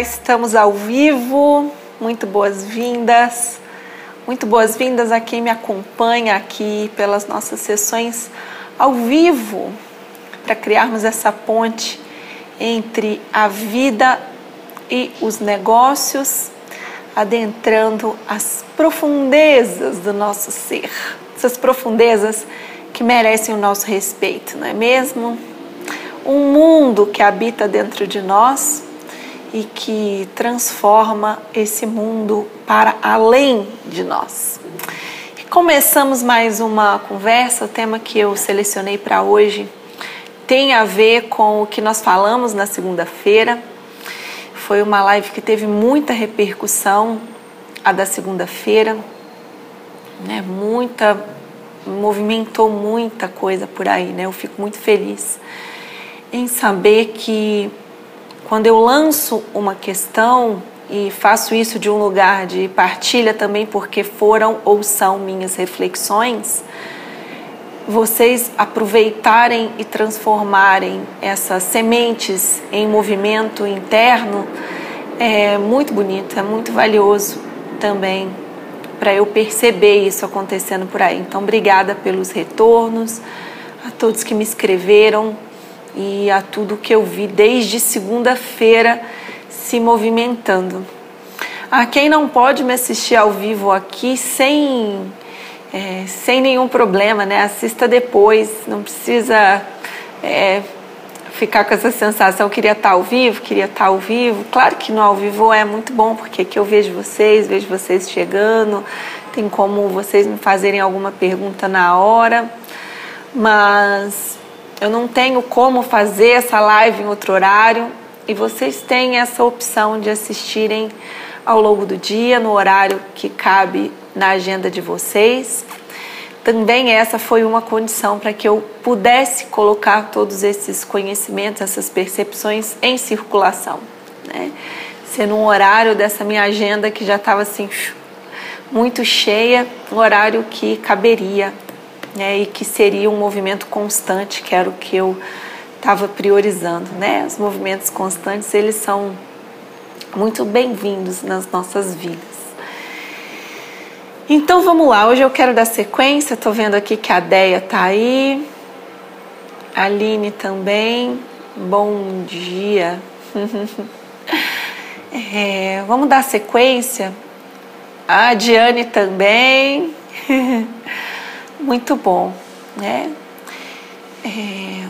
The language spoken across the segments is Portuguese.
Estamos ao vivo. Muito boas-vindas. Muito boas-vindas a quem me acompanha aqui pelas nossas sessões ao vivo para criarmos essa ponte entre a vida e os negócios, adentrando as profundezas do nosso ser. Essas profundezas que merecem o nosso respeito, não é mesmo? Um mundo que habita dentro de nós e que transforma esse mundo para além de nós. Começamos mais uma conversa, o tema que eu selecionei para hoje tem a ver com o que nós falamos na segunda-feira. Foi uma live que teve muita repercussão, a da segunda-feira, né? Muita movimentou muita coisa por aí, né? Eu fico muito feliz em saber que quando eu lanço uma questão e faço isso de um lugar de partilha também porque foram ou são minhas reflexões, vocês aproveitarem e transformarem essas sementes em movimento interno é muito bonito, é muito valioso também para eu perceber isso acontecendo por aí. Então, obrigada pelos retornos, a todos que me escreveram, e a tudo que eu vi desde segunda-feira se movimentando. A quem não pode me assistir ao vivo aqui sem, é, sem nenhum problema, né? Assista depois, não precisa é, ficar com essa sensação, queria estar ao vivo, queria estar ao vivo. Claro que no ao vivo é muito bom, porque aqui eu vejo vocês, vejo vocês chegando, tem como vocês me fazerem alguma pergunta na hora, mas eu não tenho como fazer essa live em outro horário e vocês têm essa opção de assistirem ao longo do dia, no horário que cabe na agenda de vocês. Também essa foi uma condição para que eu pudesse colocar todos esses conhecimentos, essas percepções em circulação. Né? Ser num horário dessa minha agenda que já estava assim muito cheia, um horário que caberia né, e que seria um movimento constante, que era o que eu estava priorizando. Né? Os movimentos constantes, eles são muito bem-vindos nas nossas vidas. Então vamos lá, hoje eu quero dar sequência, estou vendo aqui que a Deia está aí, a Aline também, bom dia. é, vamos dar sequência, a Diane também. Muito bom, né? É...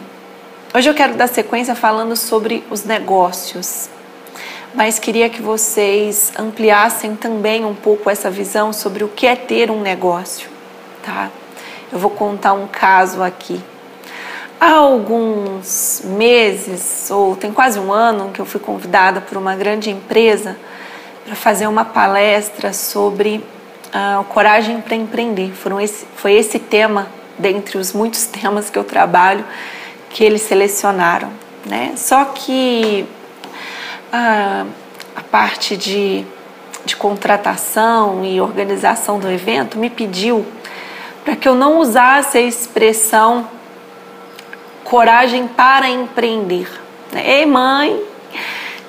Hoje eu quero dar sequência falando sobre os negócios, mas queria que vocês ampliassem também um pouco essa visão sobre o que é ter um negócio, tá? Eu vou contar um caso aqui. Há alguns meses, ou tem quase um ano, que eu fui convidada por uma grande empresa para fazer uma palestra sobre a coragem para empreender. Foram esse, foi esse tema, dentre os muitos temas que eu trabalho, que eles selecionaram. Né? Só que a, a parte de, de contratação e organização do evento me pediu para que eu não usasse a expressão coragem para empreender. Ei, mãe,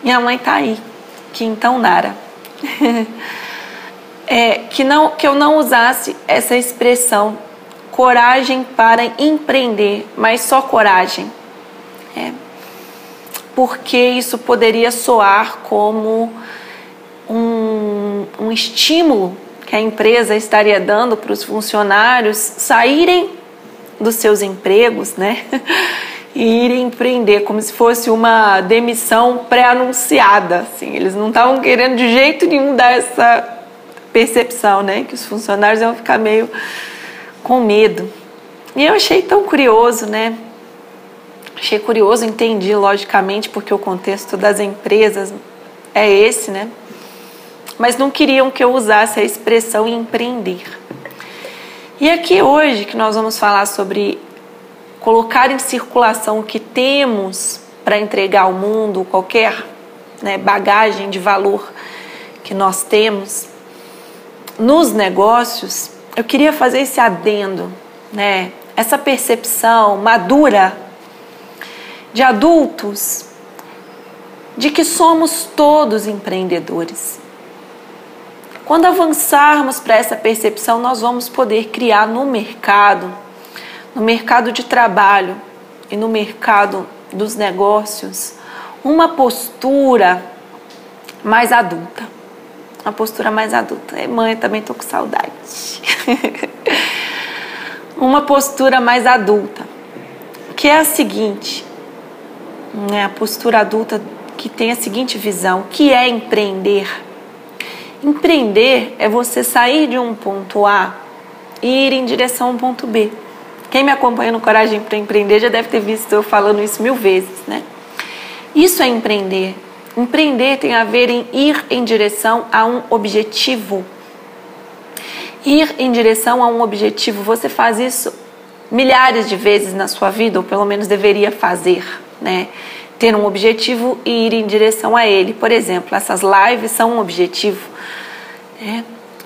minha mãe está aí, que então Nara. é, que, não, que eu não usasse essa expressão coragem para empreender, mas só coragem. É, porque isso poderia soar como um, um estímulo que a empresa estaria dando para os funcionários saírem dos seus empregos, né? e irem empreender, como se fosse uma demissão pré-anunciada. Assim. Eles não estavam querendo de jeito nenhum dar essa percepção, né? Que os funcionários iam ficar meio com medo. E eu achei tão curioso, né? Achei curioso, entendi logicamente, porque o contexto das empresas é esse, né? Mas não queriam que eu usasse a expressão empreender. E aqui hoje que nós vamos falar sobre colocar em circulação o que temos para entregar ao mundo, qualquer né, bagagem de valor que nós temos, nos negócios, eu queria fazer esse adendo, né? Essa percepção madura de adultos de que somos todos empreendedores. Quando avançarmos para essa percepção, nós vamos poder criar no mercado, no mercado de trabalho e no mercado dos negócios, uma postura mais adulta. Uma postura mais adulta. É, mãe, também tô com saudade. uma postura mais adulta, que é a seguinte, né, a postura adulta que tem a seguinte visão, que é empreender. Empreender é você sair de um ponto A e ir em direção a um ponto B. Quem me acompanha no Coragem para Empreender já deve ter visto eu falando isso mil vezes, né? Isso é empreender. Empreender tem a ver em ir em direção a um objetivo. Ir em direção a um objetivo, você faz isso milhares de vezes na sua vida, ou pelo menos deveria fazer, né? Ter um objetivo e ir em direção a ele. Por exemplo, essas lives são um objetivo. Né?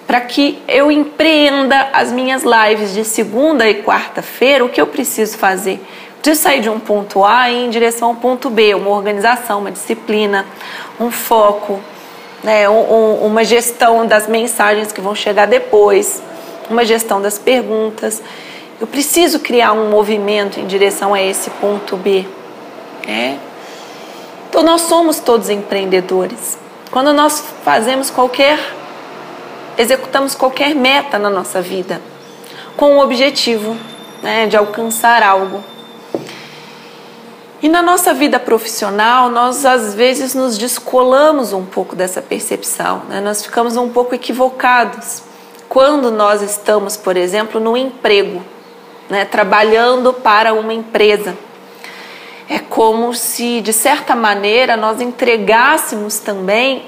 Para que eu empreenda as minhas lives de segunda e quarta-feira, o que eu preciso fazer? De sair de um ponto A e ir em direção ao ponto B, uma organização, uma disciplina, um foco, né, um, uma gestão das mensagens que vão chegar depois, uma gestão das perguntas. Eu preciso criar um movimento em direção a esse ponto B. Né? Então, nós somos todos empreendedores. Quando nós fazemos qualquer, executamos qualquer meta na nossa vida, com o objetivo né, de alcançar algo. E na nossa vida profissional, nós às vezes nos descolamos um pouco dessa percepção, né? nós ficamos um pouco equivocados quando nós estamos, por exemplo, no emprego, né? trabalhando para uma empresa. É como se, de certa maneira, nós entregássemos também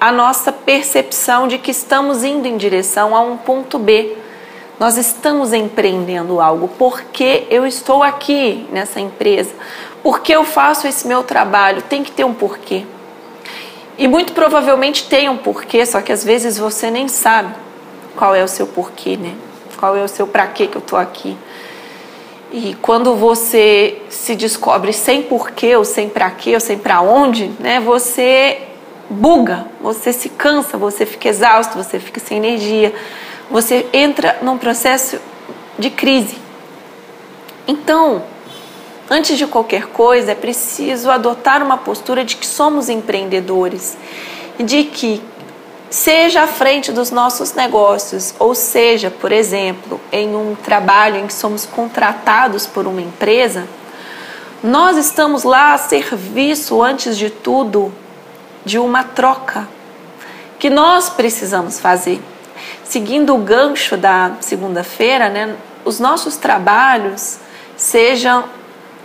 a nossa percepção de que estamos indo em direção a um ponto B. Nós estamos empreendendo algo porque eu estou aqui nessa empresa, por que eu faço esse meu trabalho? Tem que ter um porquê. E muito provavelmente tem um porquê, só que às vezes você nem sabe qual é o seu porquê, né? Qual é o seu para quê que eu tô aqui. E quando você se descobre sem porquê, ou sem para quê, ou sem para onde, né? Você buga, você se cansa, você fica exausto, você fica sem energia, você entra num processo de crise. Então, Antes de qualquer coisa, é preciso adotar uma postura de que somos empreendedores de que, seja à frente dos nossos negócios, ou seja, por exemplo, em um trabalho em que somos contratados por uma empresa, nós estamos lá a serviço, antes de tudo, de uma troca que nós precisamos fazer. Seguindo o gancho da segunda-feira, né, os nossos trabalhos, sejam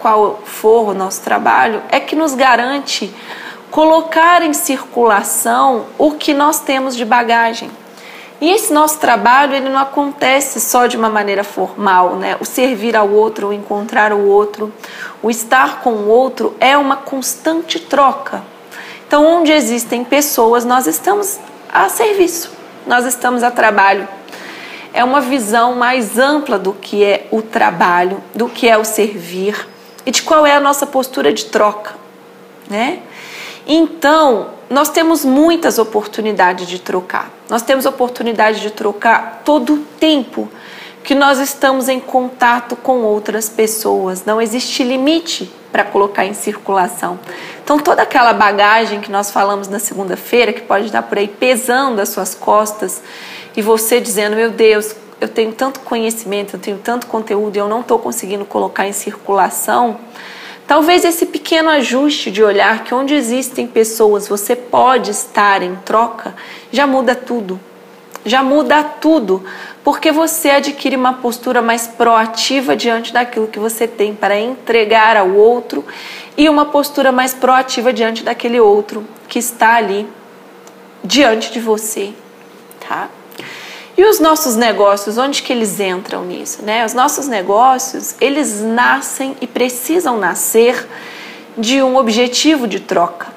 qual for o nosso trabalho, é que nos garante colocar em circulação o que nós temos de bagagem. E esse nosso trabalho ele não acontece só de uma maneira formal, né? O servir ao outro, o encontrar o outro, o estar com o outro é uma constante troca. Então, onde existem pessoas, nós estamos a serviço, nós estamos a trabalho. É uma visão mais ampla do que é o trabalho, do que é o servir e de qual é a nossa postura de troca, né? Então, nós temos muitas oportunidades de trocar. Nós temos oportunidade de trocar todo o tempo que nós estamos em contato com outras pessoas. Não existe limite para colocar em circulação. Então, toda aquela bagagem que nós falamos na segunda-feira, que pode estar por aí pesando as suas costas, e você dizendo: Meu Deus, eu tenho tanto conhecimento, eu tenho tanto conteúdo e eu não estou conseguindo colocar em circulação, talvez esse pequeno ajuste de olhar que onde existem pessoas você pode estar em troca já muda tudo. Já muda tudo, porque você adquire uma postura mais proativa diante daquilo que você tem para entregar ao outro e uma postura mais proativa diante daquele outro que está ali diante de você, tá? E os nossos negócios, onde que eles entram nisso? Né? Os nossos negócios, eles nascem e precisam nascer de um objetivo de troca.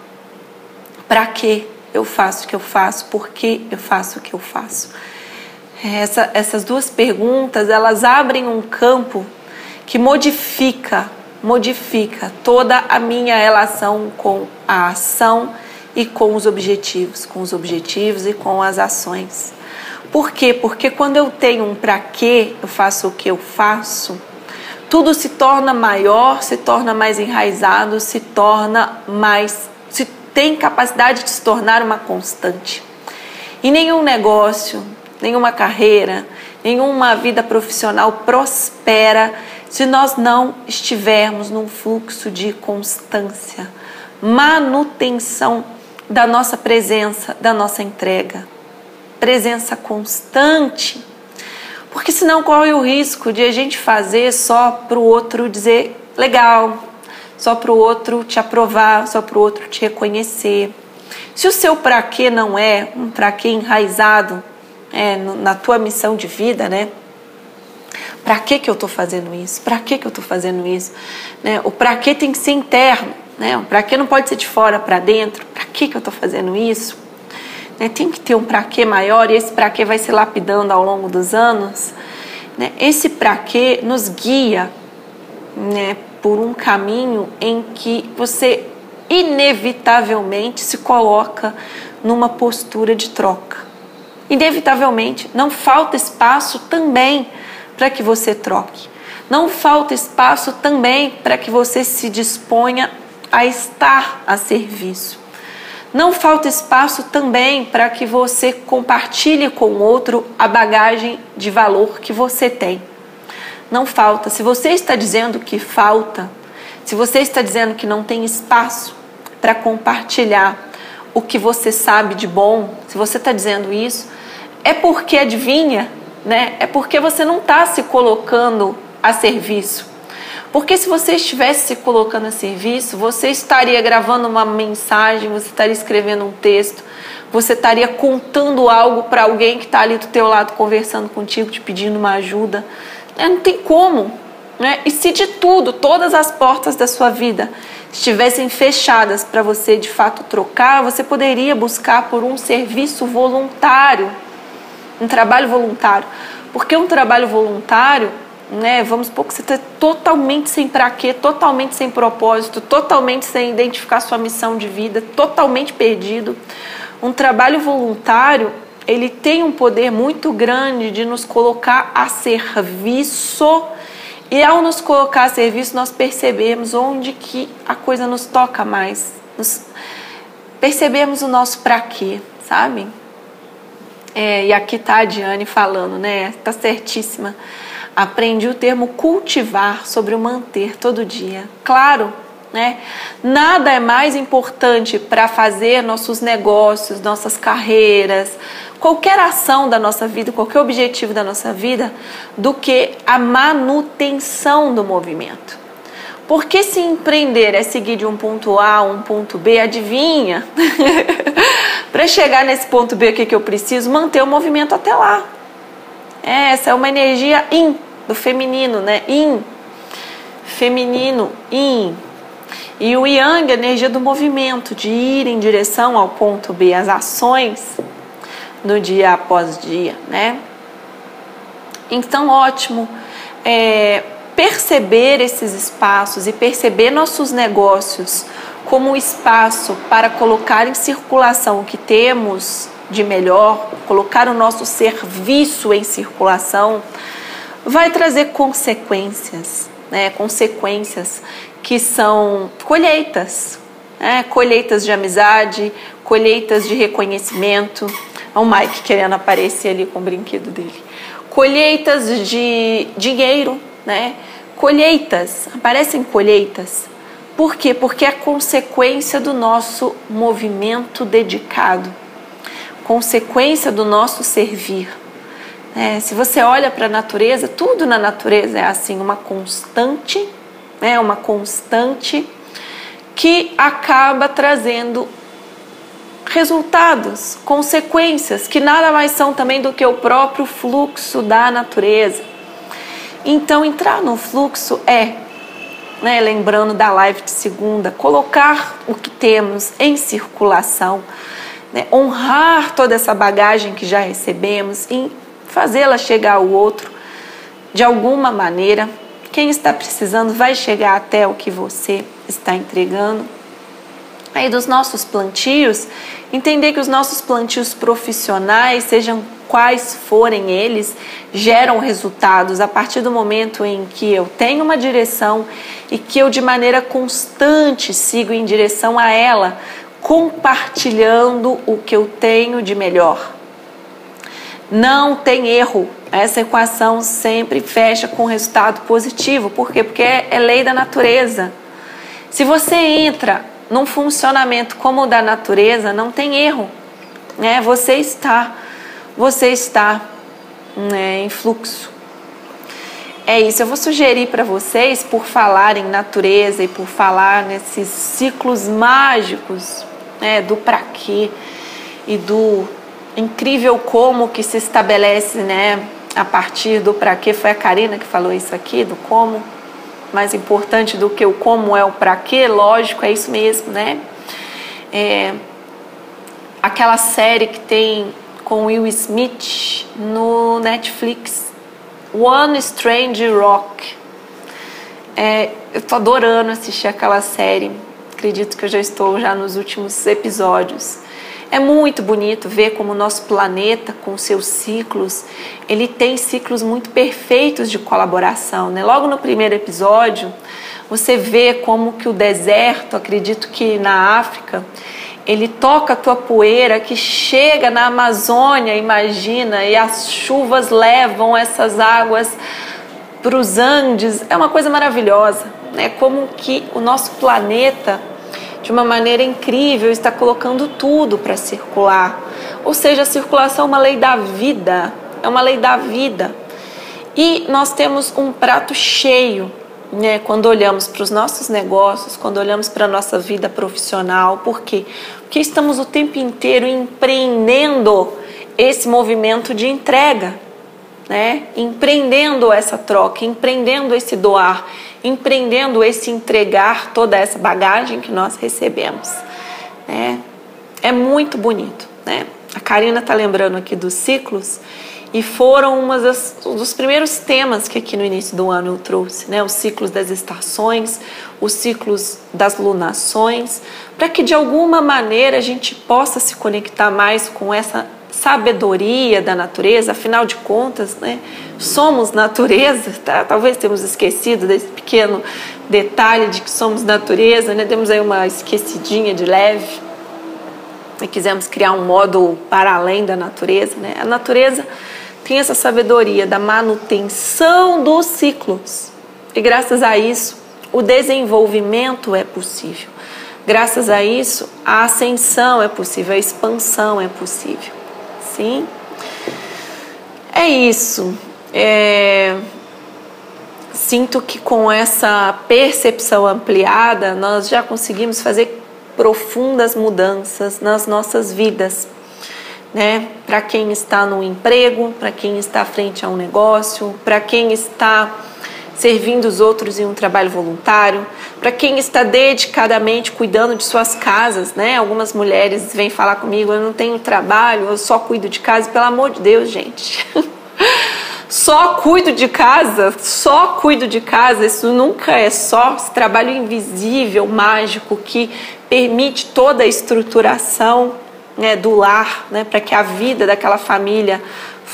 Para que eu faço o que eu faço? Por que eu faço o que eu faço? Essa, essas duas perguntas, elas abrem um campo que modifica modifica toda a minha relação com a ação e com os objetivos, com os objetivos e com as ações. Por quê? Porque quando eu tenho um para quê, eu faço o que eu faço, tudo se torna maior, se torna mais enraizado, se torna mais. se tem capacidade de se tornar uma constante. E nenhum negócio, nenhuma carreira, nenhuma vida profissional prospera se nós não estivermos num fluxo de constância, manutenção da nossa presença, da nossa entrega. Presença constante. Porque senão corre o risco de a gente fazer só para o outro dizer legal, só para o outro te aprovar, só para o outro te reconhecer. Se o seu para quê não é um para quê enraizado é, na tua missão de vida, né? Para que que eu estou fazendo isso? Para que que eu estou fazendo isso? Né? O para que tem que ser interno, né? O para que não pode ser de fora para dentro. Para que que eu estou fazendo isso? Né? Tem que ter um para que maior e esse para que vai se lapidando ao longo dos anos. Né? Esse para que nos guia, né? Por um caminho em que você inevitavelmente se coloca numa postura de troca. Inevitavelmente, não falta espaço também para que você troque. Não falta espaço também para que você se disponha a estar a serviço. Não falta espaço também para que você compartilhe com o outro a bagagem de valor que você tem. Não falta. Se você está dizendo que falta, se você está dizendo que não tem espaço para compartilhar o que você sabe de bom, se você está dizendo isso, é porque adivinha, né? É porque você não está se colocando a serviço. Porque se você estivesse se colocando a serviço, você estaria gravando uma mensagem, você estaria escrevendo um texto, você estaria contando algo para alguém que está ali do teu lado conversando contigo, te pedindo uma ajuda. É, não tem como. Né? E se de tudo, todas as portas da sua vida estivessem fechadas para você de fato trocar, você poderia buscar por um serviço voluntário um trabalho voluntário. Porque um trabalho voluntário, né, vamos supor que você está totalmente sem para quê, totalmente sem propósito, totalmente sem identificar sua missão de vida, totalmente perdido. Um trabalho voluntário, ele tem um poder muito grande de nos colocar a serviço e ao nos colocar a serviço, nós percebemos onde que a coisa nos toca mais. Nos percebemos o nosso para quê, sabe? É, e aqui está a Diane falando, né? Está certíssima. Aprendi o termo cultivar sobre o manter todo dia. Claro, né? Nada é mais importante para fazer nossos negócios, nossas carreiras, qualquer ação da nossa vida, qualquer objetivo da nossa vida, do que a manutenção do movimento. Porque se empreender é seguir de um ponto A a um ponto B, adivinha? Para chegar nesse ponto B, o que, que eu preciso? Manter o movimento até lá. Essa é uma energia in, do feminino, né? In. Feminino, in. E o yang, a energia do movimento, de ir em direção ao ponto B, as ações no dia após dia, né? Então, ótimo. É, perceber esses espaços e perceber nossos negócios como um espaço para colocar em circulação o que temos de melhor, colocar o nosso serviço em circulação, vai trazer consequências, né? consequências que são colheitas, né? colheitas de amizade, colheitas de reconhecimento. Olha o Mike querendo aparecer ali com o brinquedo dele. Colheitas de dinheiro, né? Colheitas, aparecem colheitas. Por quê? Porque é consequência do nosso movimento dedicado, consequência do nosso servir. É, se você olha para a natureza, tudo na natureza é assim, uma constante, né, uma constante que acaba trazendo resultados, consequências, que nada mais são também do que o próprio fluxo da natureza. Então, entrar no fluxo é, né, lembrando da live de segunda, colocar o que temos em circulação, né, honrar toda essa bagagem que já recebemos e fazê-la chegar ao outro de alguma maneira, Quem está precisando vai chegar até o que você está entregando. Aí dos nossos plantios, entender que os nossos plantios profissionais, sejam quais forem eles, geram resultados a partir do momento em que eu tenho uma direção e que eu de maneira constante sigo em direção a ela, compartilhando o que eu tenho de melhor. Não tem erro. Essa equação sempre fecha com resultado positivo. Por quê? Porque é lei da natureza. Se você entra num funcionamento como o da natureza, não tem erro. Né? Você está, você está né, em fluxo. É isso, eu vou sugerir para vocês, por falar em natureza e por falar nesses ciclos mágicos né, do para quê e do incrível como que se estabelece né, a partir do para quê. Foi a Karina que falou isso aqui, do como mais importante do que o como é o para quê, lógico, é isso mesmo, né? É, aquela série que tem com Will Smith no Netflix, One Strange Rock. É, eu tô adorando assistir aquela série. Acredito que eu já estou já nos últimos episódios. É muito bonito ver como o nosso planeta, com seus ciclos, ele tem ciclos muito perfeitos de colaboração. Né? Logo no primeiro episódio, você vê como que o deserto, acredito que na África, ele toca a tua poeira que chega na Amazônia, imagina, e as chuvas levam essas águas para os Andes. É uma coisa maravilhosa, né? Como que o nosso planeta de uma maneira incrível, está colocando tudo para circular. Ou seja, a circulação é uma lei da vida, é uma lei da vida. E nós temos um prato cheio, né, quando olhamos para os nossos negócios, quando olhamos para a nossa vida profissional. Por quê? Porque estamos o tempo inteiro empreendendo esse movimento de entrega, né? Empreendendo essa troca, empreendendo esse doar, empreendendo esse entregar toda essa bagagem que nós recebemos. Né? É muito bonito. Né? A Karina está lembrando aqui dos ciclos e foram um dos primeiros temas que aqui no início do ano eu trouxe, né? Os ciclos das estações, os ciclos das lunações, para que de alguma maneira a gente possa se conectar mais com essa sabedoria da natureza, afinal de contas, né, somos natureza, tá? talvez temos esquecido desse pequeno detalhe de que somos natureza, né? temos aí uma esquecidinha de leve e quisemos criar um modo para além da natureza. Né? A natureza tem essa sabedoria da manutenção dos ciclos e graças a isso o desenvolvimento é possível. Graças a isso, a ascensão é possível, a expansão é possível. Sim. É isso. É... Sinto que com essa percepção ampliada, nós já conseguimos fazer profundas mudanças nas nossas vidas. Né? Para quem está no emprego, para quem está frente a um negócio, para quem está servindo os outros em um trabalho voluntário, para quem está dedicadamente cuidando de suas casas, né? Algumas mulheres vêm falar comigo, eu não tenho trabalho, eu só cuido de casa, pelo amor de Deus, gente. só cuido de casa, só cuido de casa, isso nunca é só esse trabalho invisível, mágico que permite toda a estruturação né, do lar, né, para que a vida daquela família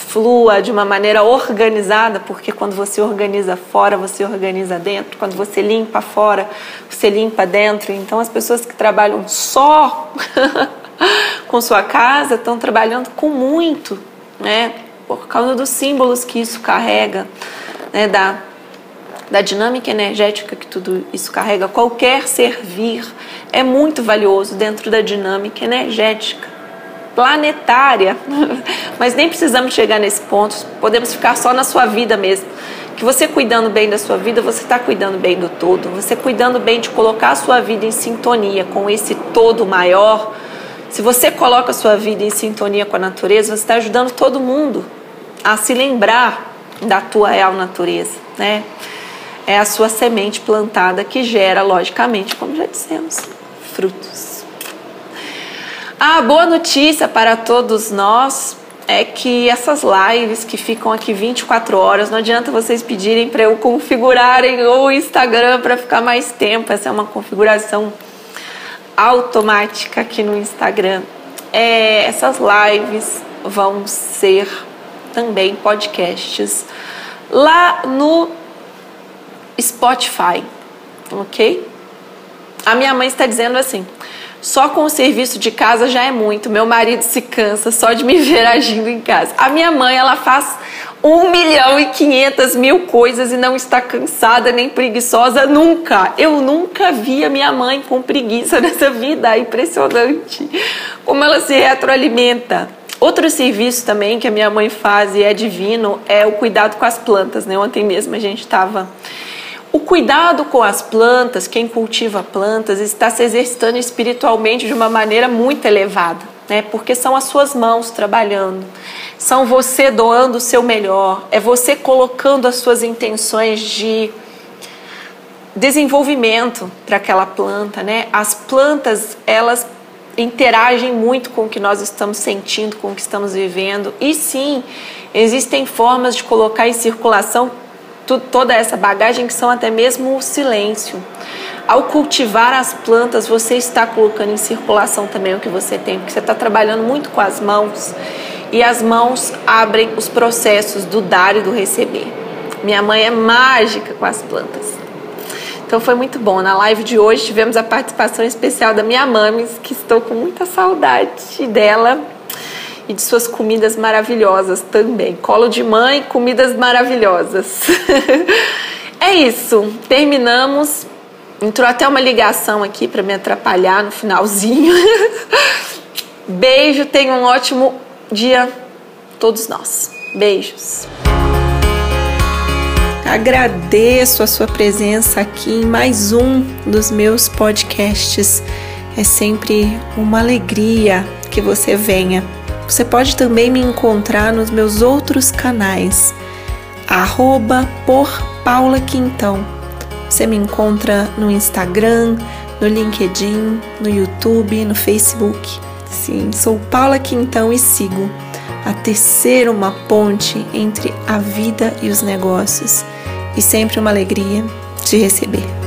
flua de uma maneira organizada, porque quando você organiza fora, você organiza dentro. Quando você limpa fora, você limpa dentro. Então, as pessoas que trabalham só com sua casa estão trabalhando com muito, né? Por causa dos símbolos que isso carrega, né? Da, da dinâmica energética que tudo isso carrega. Qualquer servir é muito valioso dentro da dinâmica energética planetária. Mas nem precisamos chegar nesse ponto, podemos ficar só na sua vida mesmo. Que você cuidando bem da sua vida, você está cuidando bem do todo. Você cuidando bem de colocar a sua vida em sintonia com esse todo maior. Se você coloca a sua vida em sintonia com a natureza, você está ajudando todo mundo a se lembrar da tua real natureza, né? É a sua semente plantada que gera, logicamente, como já dissemos, frutos. A boa notícia para todos nós é que essas lives que ficam aqui 24 horas, não adianta vocês pedirem para eu configurarem o Instagram para ficar mais tempo. Essa é uma configuração automática aqui no Instagram. É, essas lives vão ser também podcasts lá no Spotify, ok? A minha mãe está dizendo assim: só com o serviço de casa já é muito. Meu marido se cansa só de me ver agindo em casa. A minha mãe, ela faz um milhão e quinhentas mil coisas e não está cansada nem preguiçosa nunca. Eu nunca vi a minha mãe com preguiça nessa vida. É impressionante como ela se retroalimenta. Outro serviço também que a minha mãe faz e é divino é o cuidado com as plantas. Né? Ontem mesmo a gente estava o cuidado com as plantas, quem cultiva plantas, está se exercitando espiritualmente de uma maneira muito elevada, né? Porque são as suas mãos trabalhando, são você doando o seu melhor, é você colocando as suas intenções de desenvolvimento para aquela planta, né? As plantas, elas interagem muito com o que nós estamos sentindo, com o que estamos vivendo. E sim, existem formas de colocar em circulação toda essa bagagem que são até mesmo o silêncio. Ao cultivar as plantas, você está colocando em circulação também o que você tem, porque você está trabalhando muito com as mãos e as mãos abrem os processos do dar e do receber. Minha mãe é mágica com as plantas. Então foi muito bom. Na live de hoje tivemos a participação especial da minha mames, que estou com muita saudade dela e de suas comidas maravilhosas também. Colo de mãe, comidas maravilhosas. é isso. Terminamos. Entrou até uma ligação aqui para me atrapalhar no finalzinho. Beijo, tenha um ótimo dia todos nós. Beijos. Agradeço a sua presença aqui em mais um dos meus podcasts. É sempre uma alegria que você venha. Você pode também me encontrar nos meus outros canais, arroba por Paula Quintão. Você me encontra no Instagram, no LinkedIn, no YouTube, no Facebook. Sim, sou Paula Quintão e sigo a tecer uma ponte entre a vida e os negócios. E sempre uma alegria de receber.